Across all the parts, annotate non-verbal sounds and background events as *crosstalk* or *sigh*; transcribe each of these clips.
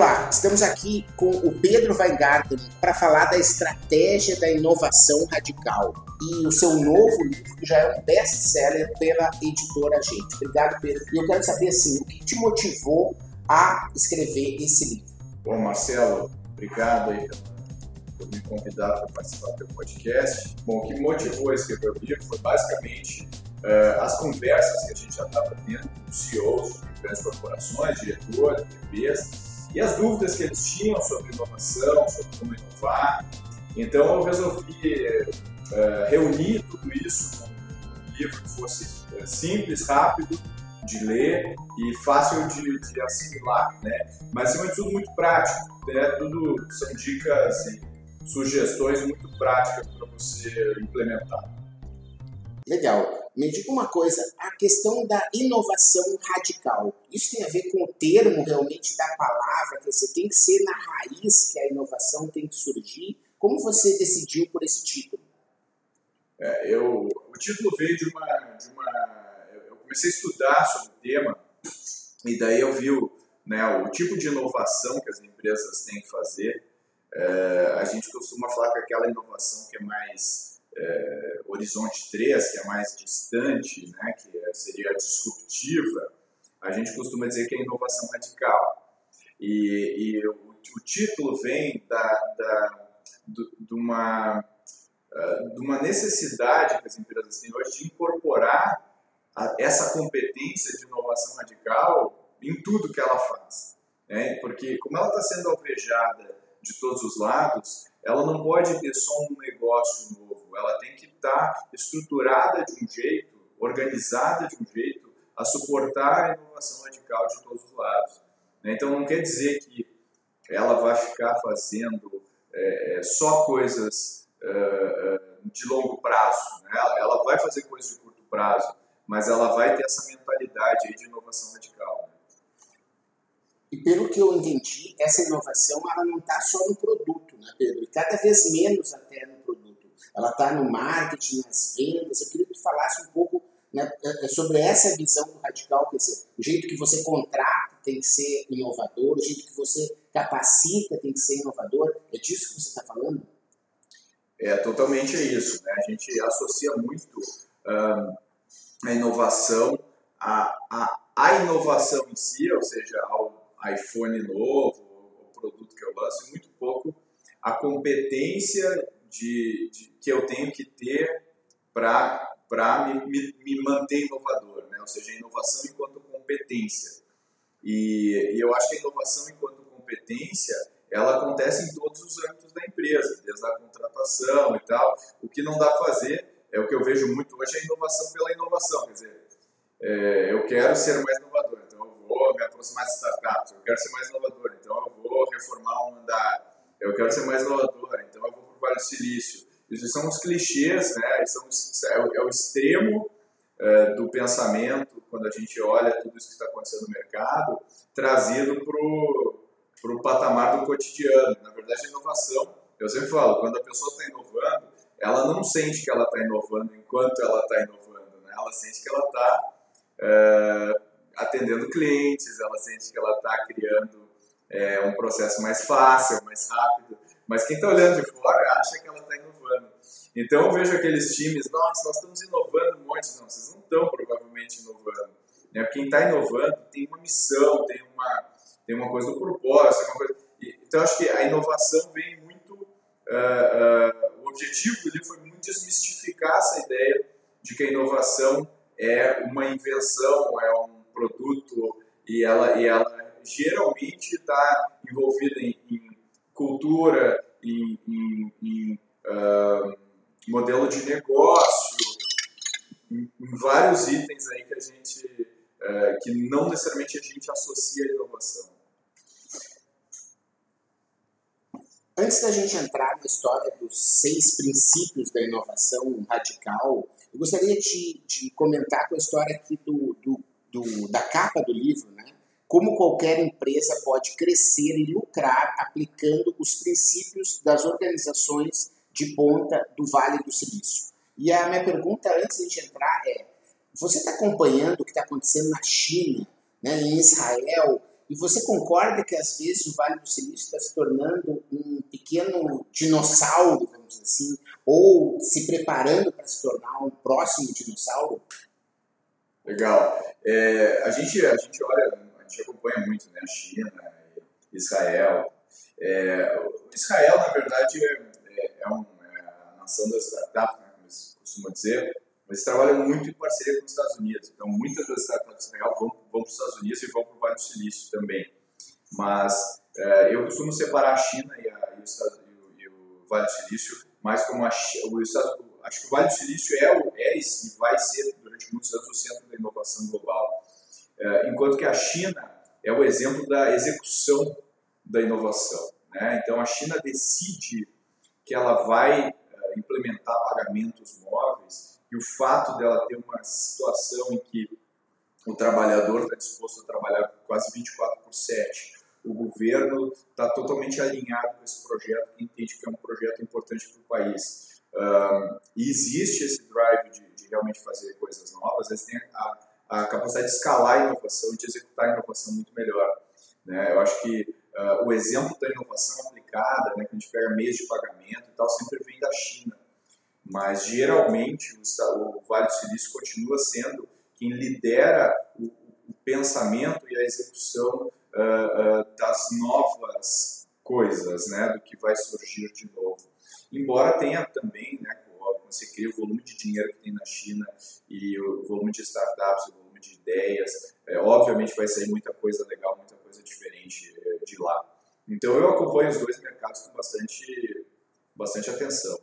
Olá, estamos aqui com o Pedro Weingarten para falar da estratégia da inovação radical e o seu novo livro, que já é um best-seller pela editora Gente. Obrigado, Pedro. E eu quero saber assim, o que te motivou a escrever esse livro? Bom, Marcelo, obrigado aí por me convidar para participar do podcast. Bom, o que motivou a escrever o livro foi basicamente uh, as conversas que a gente já estava tendo com CEOs de grandes corporações, diretores, empresas, e as dúvidas que eles tinham sobre inovação, sobre como inovar. Então eu resolvi uh, reunir tudo isso num livro que fosse uh, simples, rápido de ler e fácil de, de, assimilar, né? Mas acima de tudo muito prático, né? Tudo são dicas e sugestões muito práticas para você implementar. Legal. Me diga uma coisa, a questão da inovação radical, isso tem a ver com o termo realmente da palavra, que você tem que ser na raiz que a inovação tem que surgir. Como você decidiu por esse título? É, eu, o título veio de uma, de uma. Eu comecei a estudar sobre o tema, e daí eu vi o, né, o tipo de inovação que as empresas têm que fazer. É, a gente costuma falar que aquela inovação que é mais é, Horizonte 3, que é mais distante, né, que é, seria disruptiva, a gente costuma dizer que é inovação radical. E, e o, o, título vem da, da, do, de, uma, uh, de uma necessidade que as empresas têm hoje de incorporar a, essa competência de inovação radical em tudo que ela faz. Né? Porque, como ela está sendo alvejada de todos os lados, ela não pode ter só um negócio novo, ela tem que estar estruturada de um jeito, organizada de um jeito, a suportar a inovação radical de todos os lados. Né? Então não quer dizer que ela vai ficar fazendo é, é só coisas é, é, de longo prazo, né? ela vai fazer coisas de curto prazo, mas ela vai ter essa mentalidade de inovação radical. Né? E pelo que eu entendi, essa inovação ela não está só no produto, né, Pedro? E cada vez menos até no. Ela está no marketing, nas vendas. Eu queria que tu falasse um pouco né, é, é, sobre essa visão do radical, quer dizer, o jeito que você contrata tem que ser inovador, o jeito que você capacita tem que ser inovador. É disso que você está falando? É totalmente isso. Né? A gente associa muito um, a inovação a, a, a inovação em si, ou seja, ao iPhone novo, o produto que eu lanço, muito pouco a competência de, de que eu tenho que ter para me, me, me, manter inovador, né? ou seja, inovação enquanto competência. E, e eu acho que a inovação enquanto competência ela acontece em todos os âmbitos da empresa, desde a contratação e tal. O que não dá para fazer é o que eu vejo muito hoje, é a inovação pela inovação. Quer dizer, é, eu quero ser mais inovador, então eu vou me aproximar de startups, eu quero ser mais inovador, então eu vou reformar um andar, eu quero ser mais inovador, Silício. Isso são os clichês, né? São, é, o, é o extremo é, do pensamento quando a gente olha tudo isso que está acontecendo no mercado, trazido para o patamar do cotidiano. Na verdade, a inovação, eu sempre falo, quando a pessoa está inovando, ela não sente que ela está inovando enquanto ela está inovando, né? ela sente que ela está é, atendendo clientes, ela sente que ela está criando é, um processo mais fácil, mais rápido, mas quem está olhando de fora acha que ela está inovando. Então eu vejo aqueles times, nossa, nós estamos inovando um monte, não, vocês não estão provavelmente inovando. Né? Quem está inovando tem uma missão, tem uma, tem uma coisa do propósito, uma coisa... Então eu acho que a inovação vem muito. Uh, uh, o objetivo livro foi muito desmistificar essa ideia de que a inovação é uma invenção, é um produto e ela, e ela geralmente está envolvida em, em, cultura, em, em, em uh, modelo de negócio, em, vários itens aí que a gente uh, que não necessariamente a gente associa à inovação. Antes da gente entrar na história dos seis princípios da inovação radical, eu gostaria de, de comentar com a história aqui do, do, do, da capa do livro, né? Como qualquer empresa pode crescer e lucrar aplicando os princípios das organizações de ponta do Vale do Silício. E a minha pergunta antes de entrar é: você está acompanhando o que está acontecendo na China, né, em Israel, E você concorda que às vezes o Vale do Silício está se tornando um pequeno dinossauro, vamos dizer assim, ou se preparando para se tornar um próximo dinossauro? Legal. É, a, gente, a gente olha, gente acompanha muito né, a China, Israel. É, Israel, na verdade, é, é, é, um, é a nação das startups, né, como eles costumam dizer, mas trabalha muito em parceria com os Estados Unidos. Então, muitas das startups de Israel vão, vão para os Estados Unidos e vão para o Vale do Silício também. Mas é, eu costumo separar a China e, a, e, o, e, o, Vale do Silício mais como a, o, acho que o Vale do Silício é, o, é e vai ser durante muitos anos o centro da inovação global. É, enquanto que a China é o exemplo da execução da inovação. Né? Então, a China decide que ela vai uh, implementar pagamentos móveis e o fato dela ter uma situação em que o trabalhador está disposto a trabalhar quase 24 por 7, o governo está totalmente alinhado com esse projeto, que entende que é um projeto importante para o país. E existe esse drive de, de, realmente fazer coisas novas, eles têm a, a capacidade de escalar a inovação e de executar a inovação muito melhor. Né? Eu acho que uh, o exemplo da inovação aplicada, né, que a gente pega meios de pagamento e tal, sempre vem da China. Mas, geralmente, o, o Vale do Silício continua sendo quem lidera o, o pensamento e a execução uh, uh, das novas coisas, né, do que vai surgir de novo. Embora tenha também, né, você cria o volume de dinheiro que tem na China e o volume de startups, o volume de ideias, é, obviamente vai sair muita coisa legal, muita coisa diferente é, de lá. Então eu acompanho os dois mercados com bastante, bastante atenção.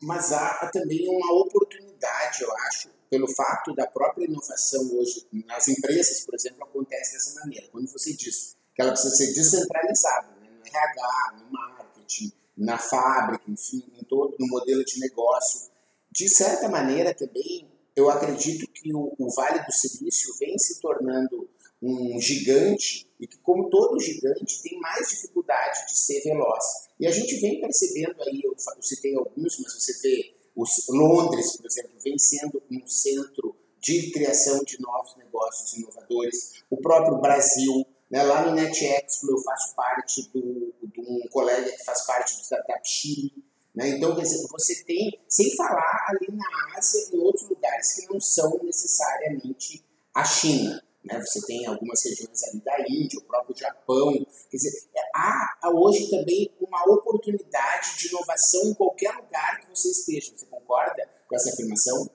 Mas há também uma oportunidade, eu acho, pelo fato da própria inovação hoje nas empresas, por exemplo, acontece dessa maneira. Quando você diz que ela precisa ser descentralizada, né, no RH, no marketing, na fábrica, enfim, em todo no modelo de negócio. De certa maneira, também, eu acredito que o, o Vale do Silício vem se tornando um gigante e que, como todo gigante, tem mais dificuldade de ser veloz. E a gente vem percebendo aí, eu, eu citei alguns, mas você vê os, Londres, por exemplo, vem sendo um centro de criação de novos negócios inovadores. O próprio Brasil né? Lá no NetExpo eu faço parte do, de um colega que faz parte do Startup Chile. Né? Então, quer dizer, você tem, sem falar ali na Ásia e outros lugares que não são necessariamente a China. Né? Você tem algumas regiões ali da Índia, o próprio Japão. Quer dizer, há hoje também uma oportunidade de inovação em qualquer lugar que você esteja. Você concorda com essa afirmação?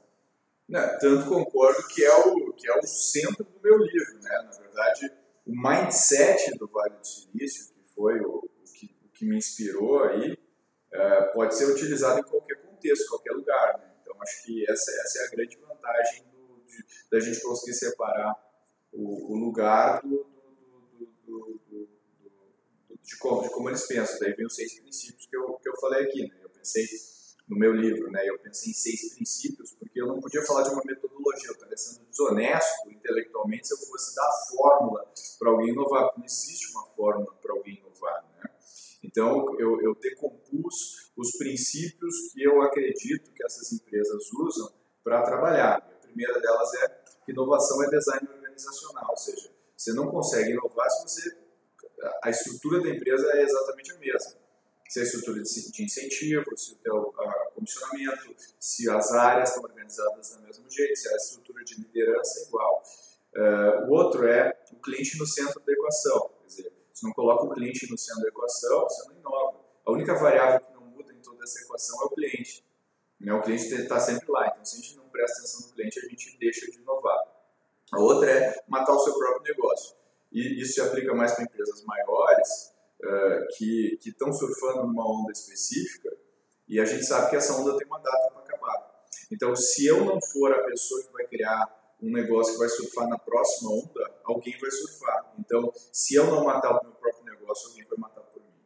Não, tanto concordo que é o, que é o centro do meu livro. Né? Na verdade, o mindset do Vale do Silício, que foi o, o, que, o que, me inspirou aí, é, pode ser utilizado em qualquer contexto, qualquer lugar. Né? Então, acho que essa, essa é a grande vantagem do, de, da gente conseguir separar o, o lugar do, do, de, como, de como eles pensam. Daí vem os seis princípios que eu, que eu falei aqui. Né? Eu pensei no meu livro, né? Eu pensei em seis princípios, porque eu não podia falar de uma metodologia, eu estaria sendo desonesto intelectualmente se eu fosse dar fórmula para alguém inovar, não existe uma fórmula para alguém inovar, né? Então, eu, eu decompus os princípios que eu acredito que essas empresas usam para trabalhar. A primeira delas é que inovação é design organizacional, ou seja, você não consegue inovar se você a estrutura da empresa é exatamente a mesma se a estrutura de incentivo, se o teu comissionamento, se as áreas estão organizadas do mesmo jeito, se a estrutura de liderança é igual. Uh, o outro é o cliente no centro da equação. Quer dizer, se não coloca o cliente no centro da equação, você não inova. A única variável que não muda em toda essa equação é o cliente. Né? O cliente está sempre lá. Então, se a gente não presta atenção no cliente, a gente deixa de inovar. A outra é matar o seu próprio negócio. E isso se aplica mais para empresas maiores, uh, que estão surfando numa onda específica e a gente sabe que essa onda tem uma data para acabar. Então, se eu não for a pessoa que vai criar um negócio que vai surfar na próxima onda, alguém vai surfar. Então, se eu não matar o meu próprio negócio, alguém vai matar por mim.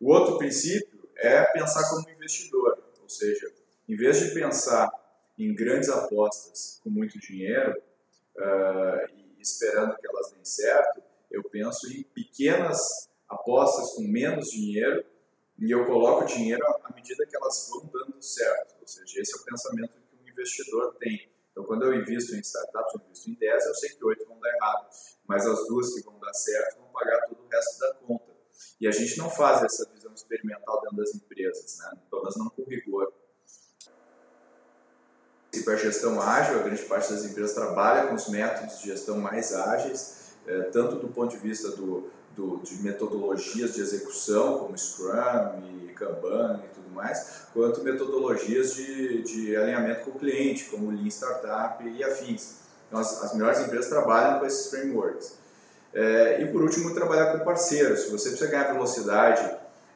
O outro princípio é pensar como investidor, ou seja, em vez de pensar em grandes apostas com muito dinheiro uh, e esperando que elas deem certo, eu penso em pequenas apostas com menos dinheiro e eu coloco dinheiro à medida que elas vão dando certo. Ou seja, esse é o pensamento que um investidor tem. Então, quando eu invisto em startups, eu invisto em 10, eu sei que 8 vão dar errado, mas as duas que vão dar certo vão pagar todo o resto da conta. E a gente não faz essa visão experimental dentro das empresas, né? pelo menos não com rigor. E para a gestão ágil, a grande parte das empresas trabalha com os métodos de gestão mais ágeis, é, tanto do ponto de vista do, do, de metodologias de execução, como Scrum e Kanban e tudo mais, quanto metodologias de, de alinhamento com o cliente, como Lean Startup e afins. Então, as, as melhores empresas trabalham com esses frameworks. É, e por último, trabalhar com parceiros. Se você precisa ganhar velocidade,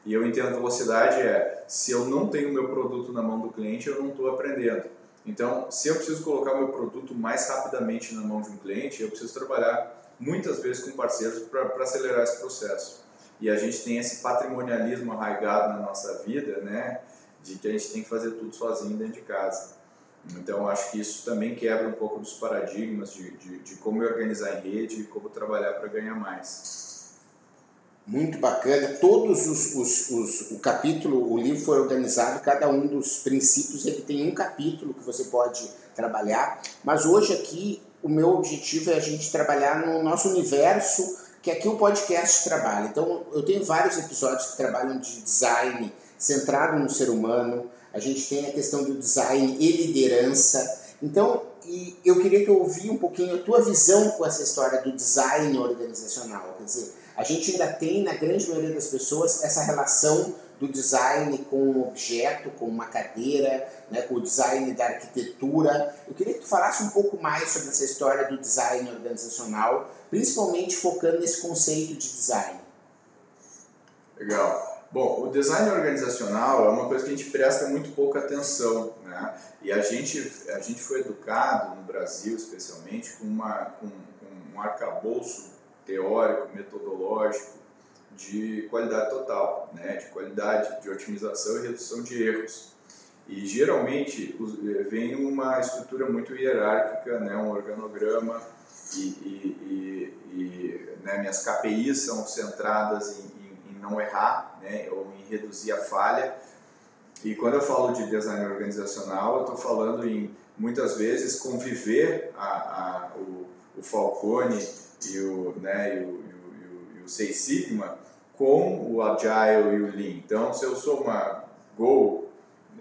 e eu entendo velocidade é, se eu não tenho o meu produto na mão do cliente, eu não estou aprendendo. Então, se eu preciso colocar meu produto mais rapidamente na mão de um cliente, eu preciso trabalhar muitas vezes com parceiros para acelerar esse processo. E a gente tem esse patrimonialismo arraigado na nossa vida, né, de que a gente tem que fazer tudo sozinho dentro de casa. Então, acho que isso também quebra um pouco dos paradigmas de, de, de como organizar em rede e como trabalhar para ganhar mais. Muito bacana. Todos os, os, os, o capítulo, o livro foi organizado, cada um dos princípios ele tem um capítulo que você pode trabalhar. Mas hoje aqui o meu objetivo é a gente trabalhar no nosso universo que aqui o podcast trabalha. Então eu tenho vários episódios que trabalham de design centrado no ser humano a gente tem a questão do design e liderança. Então, e eu queria que eu ouvisse um pouquinho a tua visão com essa história do design organizacional. Quer dizer, a gente ainda tem, na grande maioria das pessoas, essa relação do design com um objeto, com uma cadeira, né, com o design da arquitetura. Eu queria que tu falasse um pouco mais sobre essa história do design organizacional, principalmente focando nesse conceito de design. Legal. Bom, o design organizacional é uma coisa que a gente presta muito pouca atenção, né? E a gente, a gente foi educado no Brasil, especialmente, com, uma, com, com um arcabouço teórico, metodológico de qualidade total, né? De qualidade, de otimização e redução de erros. E geralmente vem uma estrutura muito hierárquica, né? Um organograma e, e, e, e né? minhas KPIs são centradas em não errar, né, ou em reduzir a falha. E quando eu falo de design organizacional, eu estou falando em muitas vezes conviver a, a, o, o, Falcone e o, né, e o, e o, e o Six Sigma com o Agile e o Lean. Então, se eu sou uma Go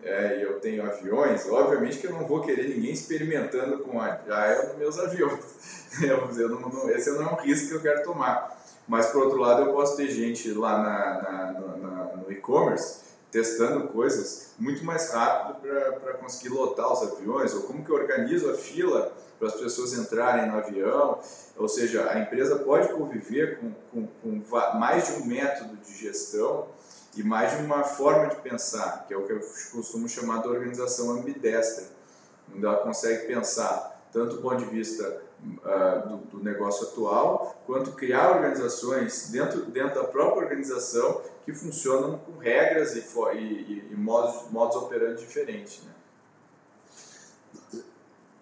é, e eu tenho aviões, obviamente que eu não vou querer ninguém experimentando com Agile nos meus aviões. *laughs* Eu, não, não, esse não é um risco que eu quero tomar. Mas, por outro lado, eu posso ter gente lá na, na, na, no e-commerce testando coisas muito mais rápido para conseguir lotar os aviões, ou como que eu organizo a fila para as pessoas entrarem no avião. Ou seja, a empresa pode conviver com, com, com mais de um método de gestão e mais de uma forma de pensar, que é o que eu costumo chamar de organização ambidestra, onde ela consegue pensar tanto do ponto de vista uh, do, do, negócio atual, quanto criar organizações dentro, dentro da própria organização que funcionam com regras e, e, e modos, modos operantes diferentes. Né?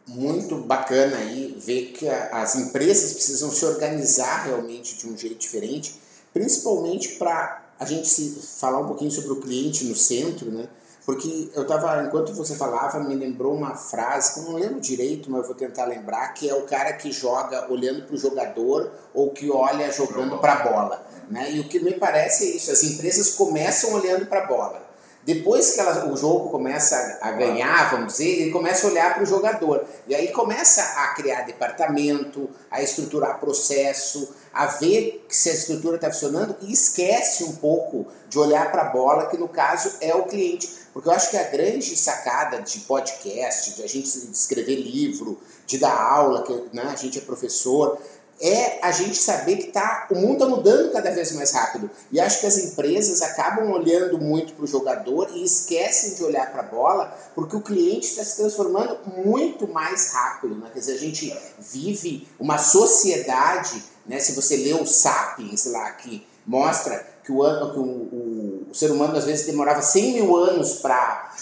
Muito bacana aí ver que as empresas precisam se organizar realmente de um jeito diferente, principalmente para a gente se falar um pouquinho sobre o cliente no centro, né? Porque eu estava, enquanto você falava, me lembrou uma frase, que eu não lembro direito, mas eu vou tentar lembrar, que é o cara que joga olhando para o jogador ou que olha jogando para a bola. Né? E o que me parece é isso, as empresas começam olhando para a bola. Depois que ela, o jogo começa a ganhar, vamos dizer, ele começa a olhar para o jogador. E aí começa a criar departamento, a estruturar processo, a ver se a estrutura está funcionando e esquece um pouco de olhar para a bola, que no caso é o cliente. Porque eu acho que a grande sacada de podcast, de a gente escrever livro, de dar aula, que né, a gente é professor, é a gente saber que tá, o mundo está mudando cada vez mais rápido. E acho que as empresas acabam olhando muito para o jogador e esquecem de olhar para a bola, porque o cliente está se transformando muito mais rápido. Né? Quer dizer, a gente vive uma sociedade, né? se você lê o Sapiens lá, que mostra que o, que o, o, o ser humano às vezes demorava 100 mil anos para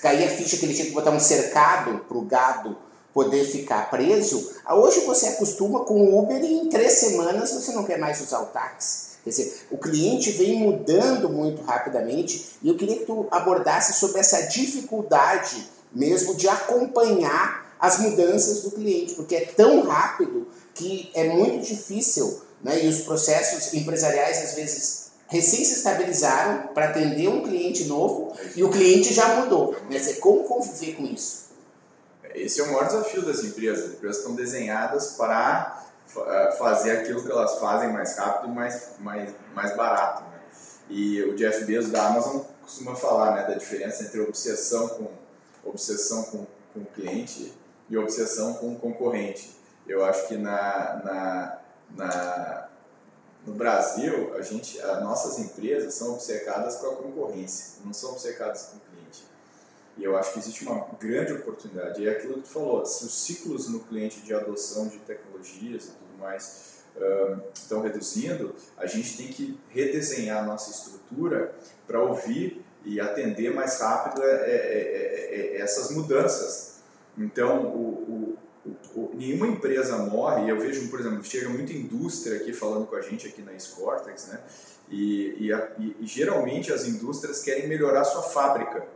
cair a ficha que ele tinha que botar um cercado para o gado poder ficar preso. Hoje você acostuma com o Uber e em três semanas você não quer mais usar o táxi. Quer dizer, o cliente vem mudando muito rapidamente e eu queria que tu abordasse sobre essa dificuldade mesmo de acompanhar as mudanças do cliente, porque é tão rápido que é muito difícil, né? e os processos empresariais às vezes recém se estabilizaram para atender um cliente novo e o cliente já mudou. Dizer, como conviver com isso? Esse é o maior desafio das empresas. As empresas estão desenhadas para eh, fazer aquilo que elas fazem mais rápido e mais, mais, mais barato. Né? E o Jeff Bezos da Amazon costuma falar né, da diferença entre obsessão com, obsessão com, com o cliente e obsessão com o concorrente. Eu acho que na, na, na, no Brasil, a gente, as nossas empresas são obcecadas com a concorrência, não são obcecadas com o. E eu acho que existe uma grande oportunidade. E é aquilo que tu falou, se os ciclos no cliente de adoção de tecnologias e tudo mais uh, estão reduzindo, a gente tem que redesenhar a nossa estrutura para ouvir e atender mais rápido é, é, é, essas mudanças. Então, o, o, o, nenhuma empresa morre, eu vejo, por exemplo, chega muita indústria aqui falando com a gente aqui na Scortex, né? E, e, a, e, geralmente as indústrias querem melhorar sua fábrica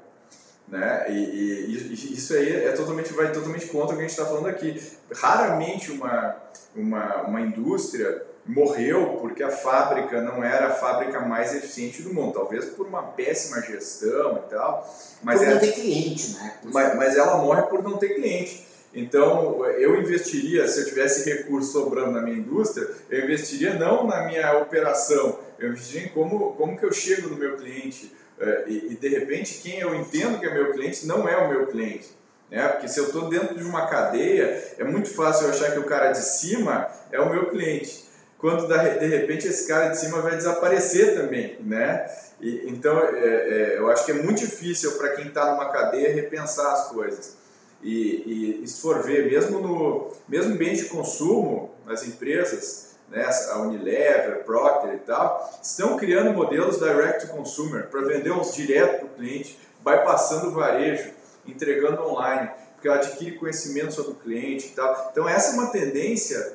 né? E, e, isso aí é totalmente, vai totalmente contra o que a gente está falando aqui. Raramente uma, uma, uma indústria morreu porque a fábrica não era a fábrica mais eficiente do mundo, talvez por uma péssima gestão e tal. Mas por não ter cliente, né? Mas, mas ela morre por não ter cliente. Então, eu investiria, se eu tivesse recurso sobrando na minha indústria, eu investiria não na minha operação, eu investiria em como, como que eu chego no meu cliente, é, e, e, de repente quem eu entendo que é meu cliente não é o meu cliente. Né? Porque se eu estou dentro de uma cadeia, é muito fácil eu achar que o cara de cima é o meu cliente. Quando de repente esse cara de cima vai desaparecer também. Né? E, então é, é, eu acho que é muito difícil para quem está numa cadeia repensar as coisas. E, e, se for ver, mesmo no mesmo bem de consumo, nas empresas, né, a Unilever, Procter e tal, estão criando modelos direct to consumer para vender uns direto para o cliente, bypassando o varejo, entregando online, porque ela adquire conhecimento sobre o cliente e tal. Então essa é uma tendência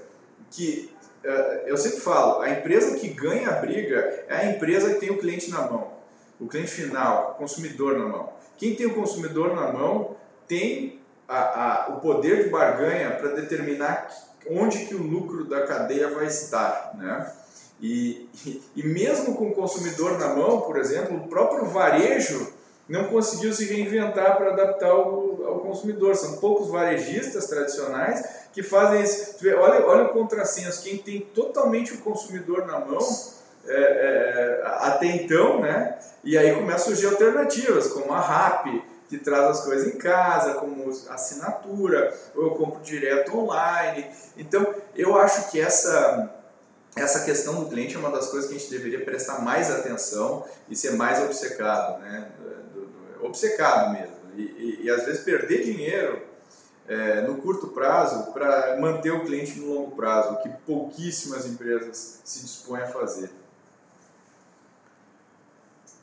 que eh, eu sempre falo, a empresa que ganha a briga é a empresa que tem o cliente na mão, o cliente final, o consumidor na mão. Quem tem o consumidor na mão tem a, a, o poder de barganha para determinar onde que o lucro da cadeia vai estar, né? E, e, mesmo com o consumidor na mão, por exemplo, o próprio varejo não conseguiu se reinventar para adaptar ao, ao, consumidor. São poucos varejistas tradicionais que fazem isso. Olha, olha o contrassenso, quem tem totalmente o consumidor na mão é, é, até então, né? E aí começam a surgir alternativas, como a RAP, que traz as coisas em casa, como assinatura, ou eu compro direto online. Então, eu acho que essa essa questão do cliente é uma das coisas que a gente deveria prestar mais atenção e ser mais obcecado, né? Do, do, obcecado mesmo. E, e, e, às vezes perder dinheiro é, no curto prazo para manter o cliente no longo prazo, o que pouquíssimas empresas se dispõem a fazer.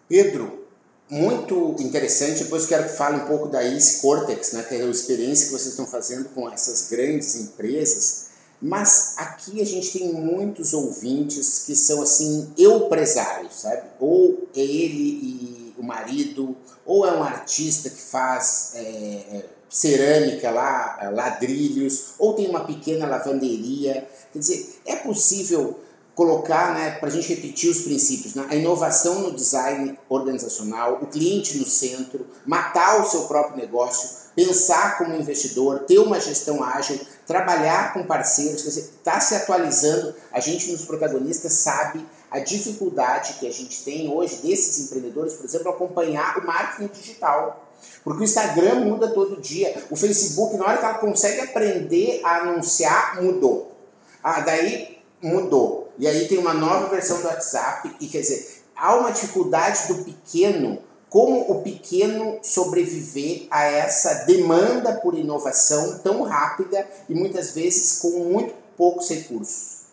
Pedro, muito interessante. Depois quero que fale um pouco da ICE Cortex, né, que é a experiência que vocês estão fazendo com essas grandes empresas. Mas aqui a gente tem muitos ouvintes que são assim, empresários, sabe? Ou é ele e o marido, ou é um artista que faz é cerâmica lá, ladrilhos, ou tem uma pequena lavanderia. Quer dizer, é possível colocar, né, para a gente repetir os princípios, né, a inovação no design organizacional, o cliente no centro, matar o seu próprio negócio, pensar como investidor, ter uma gestão ágil, trabalhar com parceiros, quer dizer, está se atualizando. A gente nos protagonistas sabe a dificuldade que a gente tem hoje desses empreendedores, por exemplo, acompanhar o marketing digital. Porque o Instagram muda todo dia, o Facebook, na hora que ela consegue aprender a anunciar, mudou. Ah, daí mudou. E aí tem uma nova versão do WhatsApp e quer dizer, há uma dificuldade do pequeno, como o pequeno sobreviver a essa demanda por inovação tão rápida e muitas vezes com muito poucos recursos?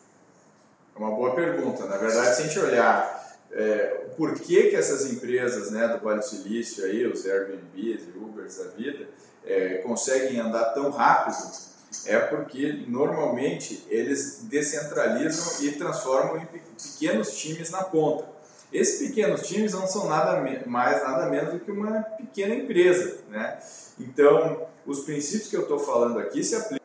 É uma boa pergunta. Na verdade, se a gente olhar é, por que, que essas empresas né, do Vale do Silício, aí, os Airbnbs e Ubers da vida, é, conseguem andar tão rápido, é porque normalmente eles descentralizam e transformam em pequenos times na ponta. Esses pequenos times não são nada mais, nada menos do que uma pequena empresa. Né? Então, os princípios que eu estou falando aqui se aplicam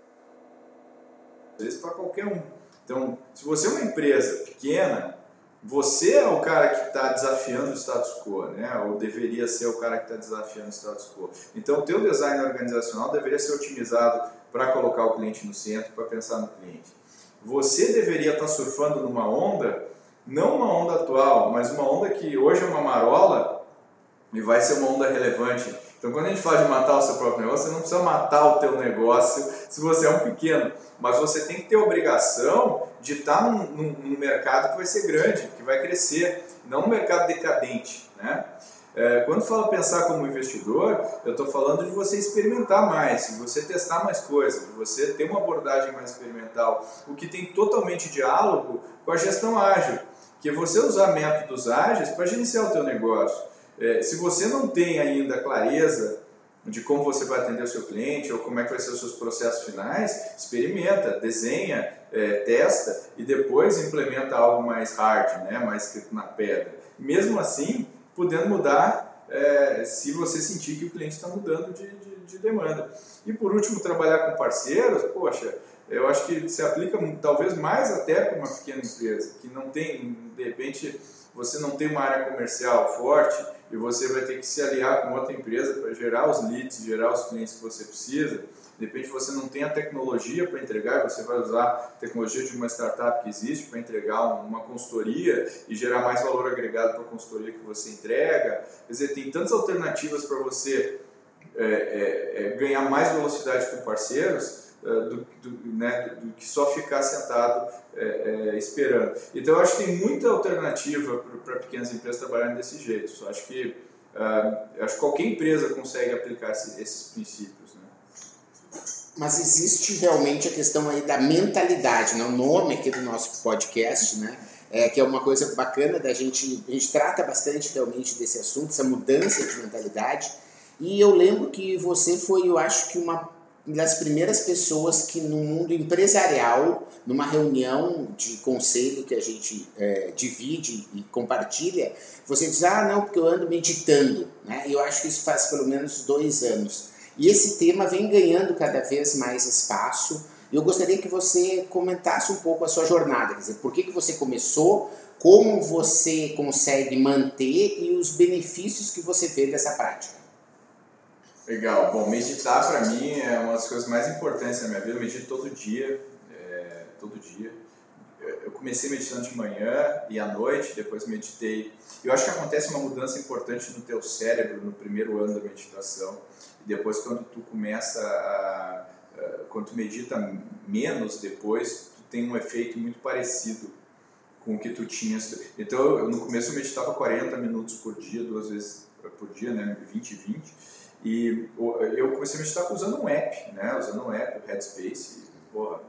para qualquer um. Então, se você é uma empresa pequena, você é o cara que está desafiando o status quo, né? ou deveria ser o cara que está desafiando o status quo. Então, o teu design organizacional deveria ser otimizado para colocar o cliente no centro, para pensar no cliente. Você deveria estar tá surfando numa onda, não uma onda atual, mas uma onda que hoje é uma marola e vai ser uma onda relevante então, quando a gente fala de matar o seu próprio negócio, você não precisa matar o teu negócio se você é um pequeno, mas você tem que ter obrigação de estar num, num, num mercado que vai ser grande, que vai crescer, não um mercado decadente, né? É, quando falo pensar como investidor, eu estou falando de você experimentar mais, de você testar mais coisas, de você ter uma abordagem mais experimental, o que tem totalmente diálogo com a gestão ágil, que é você usar métodos ágeis para gerenciar o teu negócio. É, se você não tem ainda clareza de como você vai atender o seu cliente ou como é que vai ser os seus processos finais, experimenta, desenha, é, testa e depois implementa algo mais hard, né, mais escrito na pedra. Mesmo assim, podendo mudar é, se você sentir que o cliente está mudando de, de, de, demanda. E por último, trabalhar com parceiros, poxa, eu acho que se aplica talvez mais até para uma pequena empresa, que não tem, de repente, você não tem uma área comercial forte, e você vai ter que se aliar com outra empresa para gerar os leads, gerar os clientes que você precisa. De repente você não tem a tecnologia para entregar, você vai usar a tecnologia de uma startup que existe para entregar uma consultoria e gerar mais valor agregado para a consultoria que você entrega. Quer dizer, tem tantas alternativas para você é, é, é, ganhar mais velocidade com parceiros é, do, do, né, do, que só ficar sentado é, é, esperando. Então, eu acho que tem muita alternativa para pequenas empresas trabalharem desse jeito. Eu acho que, uh, acho que qualquer empresa consegue aplicar esse, esses princípios. Mas existe realmente a questão aí da mentalidade, né? o nome aqui do nosso podcast, né? É, que é uma coisa bacana da gente, a gente trata bastante realmente desse assunto, essa mudança de mentalidade. E eu lembro que você foi, eu acho que uma das primeiras pessoas que no mundo empresarial, numa reunião de conselho que a gente é, divide e compartilha, você diz, ah, não, porque eu ando meditando. Né? Eu acho que isso faz pelo menos dois anos. E esse tema vem ganhando cada vez mais espaço. Eu gostaria que você comentasse um pouco a sua jornada, quer dizer, por que, que você começou, como você consegue manter e os benefícios que você vê dessa prática. Legal. Bom, meditar para mim é uma das coisas mais importantes na minha vida. Eu medito todo dia, é, todo dia. Eu comecei meditando de manhã e à noite, depois meditei. Eu acho que acontece uma mudança importante no teu cérebro no primeiro ano da meditação. Depois, quando tu começa a, a quando tu medita menos depois, tu tem um efeito muito parecido com o que tu tinhas. Então, eu, no começo eu meditava 40 minutos por dia, duas vezes por dia, né, 20 e 20 e eu comecei a meditar usando um app, né? Usando um app, o Headspace. Porra,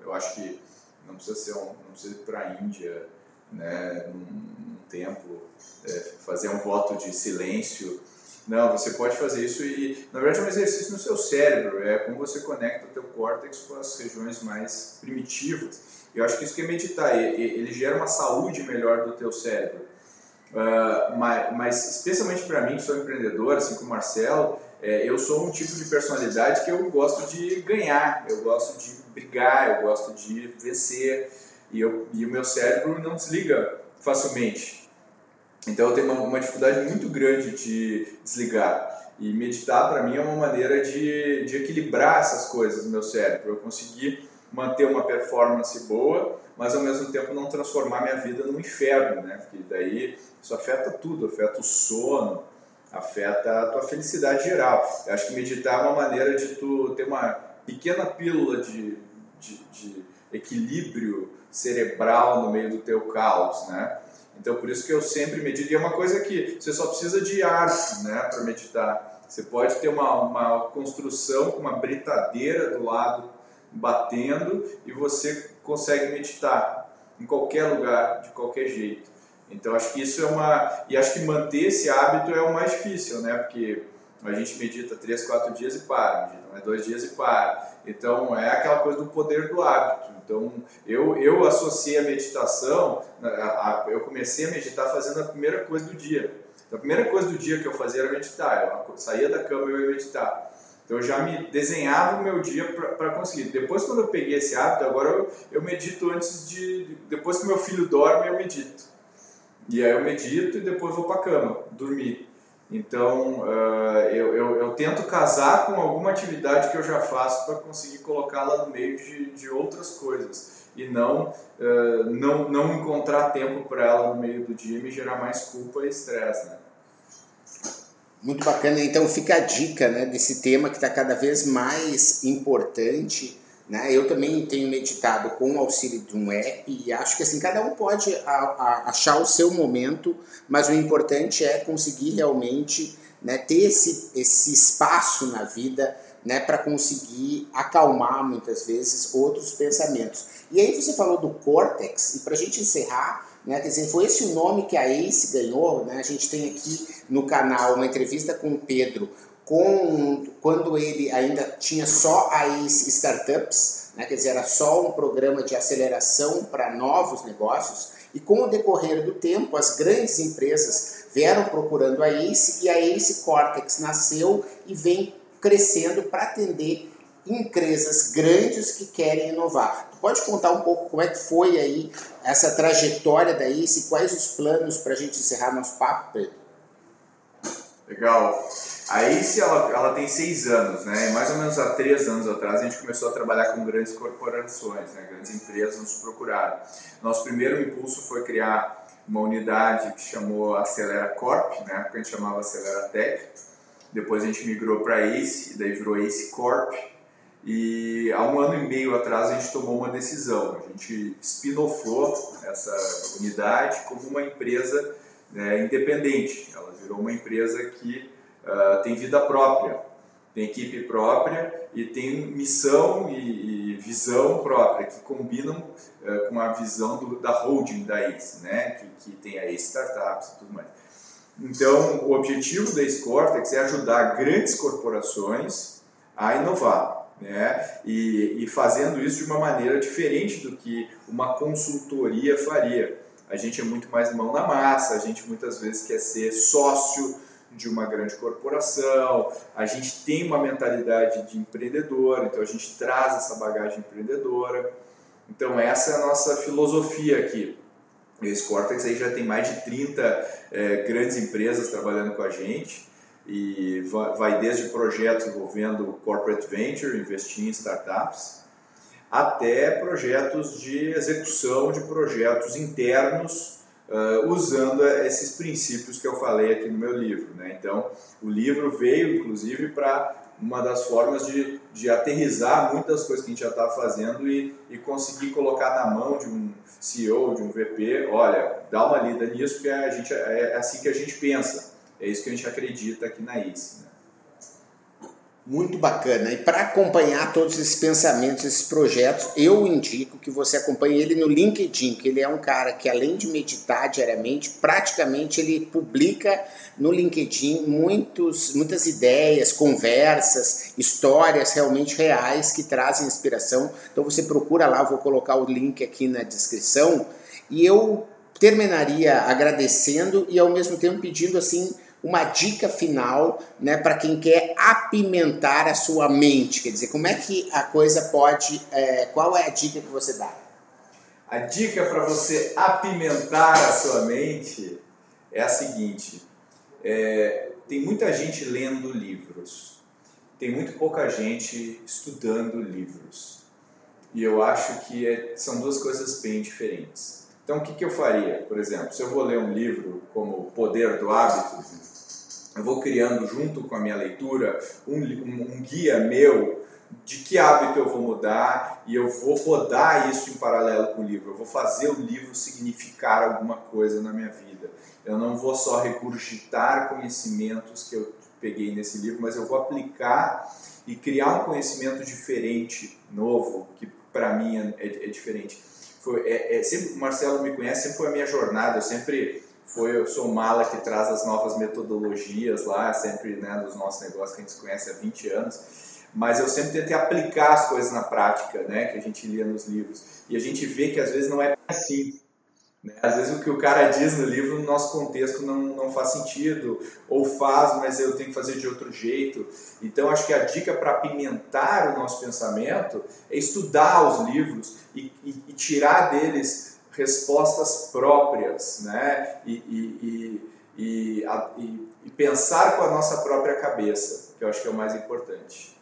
eu acho que não precisa ser um, não precisa ir para a Índia, né? Num, num é, fazer um voto de silêncio. Não, você pode fazer isso e, na verdade, é um exercício no seu cérebro. É como você conecta o teu córtex com as regiões mais primitivas. Eu acho que isso que é meditar. Ele gera uma saúde melhor do teu cérebro. Uh, mas, mas, especialmente para mim, que sou empreendedor, assim como o Marcelo, é, eu sou um tipo de personalidade que eu gosto de ganhar, eu gosto de brigar, eu gosto de vencer, e, eu, e o meu cérebro não desliga facilmente. Então eu tenho uma, uma dificuldade muito grande de desligar. E meditar para mim é uma maneira de, de equilibrar essas coisas no meu cérebro, eu conseguir manter uma performance boa, mas ao mesmo tempo não transformar minha vida num inferno, né? Porque daí isso afeta tudo, afeta o sono, afeta a tua felicidade geral. Eu acho que meditar é uma maneira de tu ter uma pequena pílula de, de, de equilíbrio cerebral no meio do teu caos, né? Então por isso que eu sempre medito. E é uma coisa que você só precisa de arte, né, para meditar. Você pode ter uma, uma construção com uma britadeira do lado batendo e você consegue meditar em qualquer lugar, de qualquer jeito. Então acho que isso é uma. E acho que manter esse hábito é o mais difícil, né? Porque A gente medita três, quatro dias e para, medita mais dois dias e para. Então é aquela coisa do poder do hábito. Então eu, eu associei a meditação, a, a, eu comecei a meditar fazendo a primeira coisa do dia. Então, a primeira coisa do dia que eu fazia era meditar. Eu saía da cama e eu ia meditar. Então eu já me desenhava o meu dia para conseguir. Depois, quando eu peguei esse hábito, agora eu, eu medito antes de. Depois que meu filho dorme, eu medito. E aí eu medito e depois vou para a cama, dormir. Então, uh, eu, eu, eu, tento casar com alguma atividade que eu já faço para conseguir colocá-la no meio de, de outras coisas e não, uh, não, não encontrar tempo para ela no meio do dia e me gerar mais culpa e estresse. Né? Muito bacana. Então, fica a dica né, desse tema que está cada vez mais importante né? Eu também tenho meditado com o auxílio de um app e acho que assim cada um pode a, a, achar o seu momento, mas o importante é conseguir realmente né, ter esse, esse espaço na vida né, para conseguir acalmar muitas vezes outros pensamentos. E aí você falou do córtex, e para a gente encerrar, né, quer dizer, foi esse o nome que a ACE ganhou. Né, a gente tem aqui no canal uma entrevista com o Pedro, com, quando ele ainda tinha só a ACE Startups, né, quer dizer, era só um programa de aceleração para novos negócios, e com o decorrer do tempo, as grandes empresas vieram procurando a ACE e a ACE Cortex nasceu e vem crescendo para atender empresas grandes que querem inovar. Pode contar um pouco como é que foi aí essa trajetória da ACE, quais os planos para a gente encerrar nosso papo, Pedro? Legal. A ACE, ela, ela tem seis anos, né? Mais ou menos há três anos atrás a gente começou a trabalhar com grandes corporações, né? grandes empresas nos procuraram. Nosso primeiro impulso foi criar uma unidade que chamou Acelera Corp, né? Porque a gente chamava Acelera Tech. Depois a gente migrou para ACE, daí virou ACE Corp. E há um ano e meio atrás a gente tomou uma decisão. A gente spin-offou essa unidade como uma empresa né, independente. Ela virou uma empresa que uh, tem vida própria, tem equipe própria e tem missão e, e visão própria, que combinam uh, com a visão do, da holding da ACE, né? que, que tem a ACE Startups e tudo mais. Então, o objetivo da ACE Cortex é ajudar grandes corporações a inovar. Né? E, e fazendo isso de uma maneira diferente do que uma consultoria faria. A gente é muito mais mão na massa, a gente muitas vezes quer ser sócio de uma grande corporação, a gente tem uma mentalidade de empreendedor, então a gente traz essa bagagem empreendedora. Então essa é a nossa filosofia aqui. Esse Cortex aí já tem mais de 30 é, grandes empresas trabalhando com a gente e vai desde projetos envolvendo corporate venture, investir em startups, até projetos de execução de projetos internos uh, usando esses princípios que eu falei aqui no meu livro. Né? Então, o livro veio, inclusive, para uma das formas de, de aterrizar muitas coisas que a gente já estava fazendo e, e conseguir colocar na mão de um CEO, de um VP, olha, dá uma lida nisso, porque a gente, é, é assim que a gente pensa, é isso que a gente acredita aqui na ICE. Né? Muito bacana. E para acompanhar todos esses pensamentos, esses projetos, eu indico que você acompanhe ele no LinkedIn, que ele é um cara que além de meditar diariamente, praticamente ele publica no LinkedIn muitos, muitas ideias, conversas, histórias realmente reais que trazem inspiração. Então você procura lá, vou colocar o link aqui na descrição. E eu terminaria agradecendo e ao mesmo tempo pedindo assim uma dica final né, para quem quer apimentar a sua mente. Quer dizer, como é que a coisa pode. É, qual é a dica que você dá? A dica para você apimentar a sua mente é a seguinte: é, tem muita gente lendo livros, tem muito pouca gente estudando livros. E eu acho que é, são duas coisas bem diferentes. Então, o que, que eu faria? Por exemplo, se eu vou ler um livro como O Poder do Hábito, eu vou criando junto com a minha leitura um, um, um guia meu de que hábito eu vou mudar e eu vou rodar isso em paralelo com o livro. Eu vou fazer o livro significar alguma coisa na minha vida. Eu não vou só regurgitar conhecimentos que eu peguei nesse livro, mas eu vou aplicar e criar um conhecimento diferente, novo, que para mim é, é, diferente. Foi, é, é, sempre, o Marcelo me conhece, sempre foi a minha jornada, eu sempre foi eu sou o mala que traz as novas metodologias lá, sempre né, dos nossos negócios que a gente conhece há 20 anos. Mas eu sempre tentei aplicar as coisas na prática, né, que a gente lia nos livros. E a gente vê que às vezes não é assim. Né? Às vezes o que o cara diz no livro, no nosso contexto, não, não faz sentido, ou faz, mas eu tenho que fazer de outro jeito. Então, acho que a dica para apimentar o nosso pensamento é estudar os livros e, e, e tirar deles respostas próprias, né? E, e, e, e, pensar com a nossa própria cabeça, que eu acho que é o mais importante.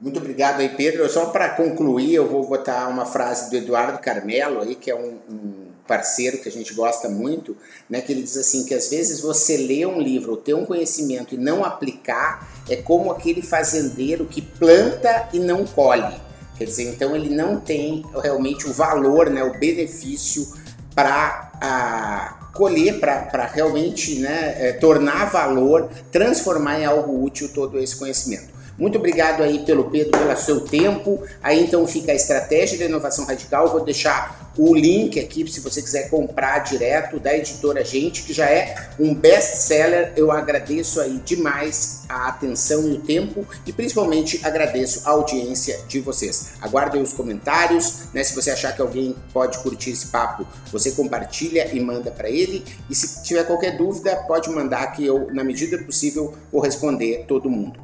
Muito obrigado aí, Pedro. Só para concluir, eu vou botar uma frase do Eduardo Carmelo aí, que é um, um, parceiro que a gente gosta muito, né, que ele diz assim que às vezes você lê um livro ter um conhecimento e não aplicar é como aquele fazendeiro que planta e não colhe. Quer dizer, então ele não tem realmente o valor, né, o benefício para colher, para realmente né, é, tornar valor, transformar em algo útil todo esse conhecimento. Muito obrigado aí pelo Pedro, pelo seu tempo. Aí então fica a estratégia da inovação radical. Vou deixar o link aqui se você quiser comprar direto da editora Gente, que já é um best-seller. Eu agradeço aí demais a atenção e o tempo e principalmente agradeço a audiência de vocês. Aguardo os comentários, né? Se você achar que alguém pode curtir esse papo, você compartilha e manda para ele. E se tiver qualquer dúvida, pode mandar que eu, na medida possível, vou responder todo mundo.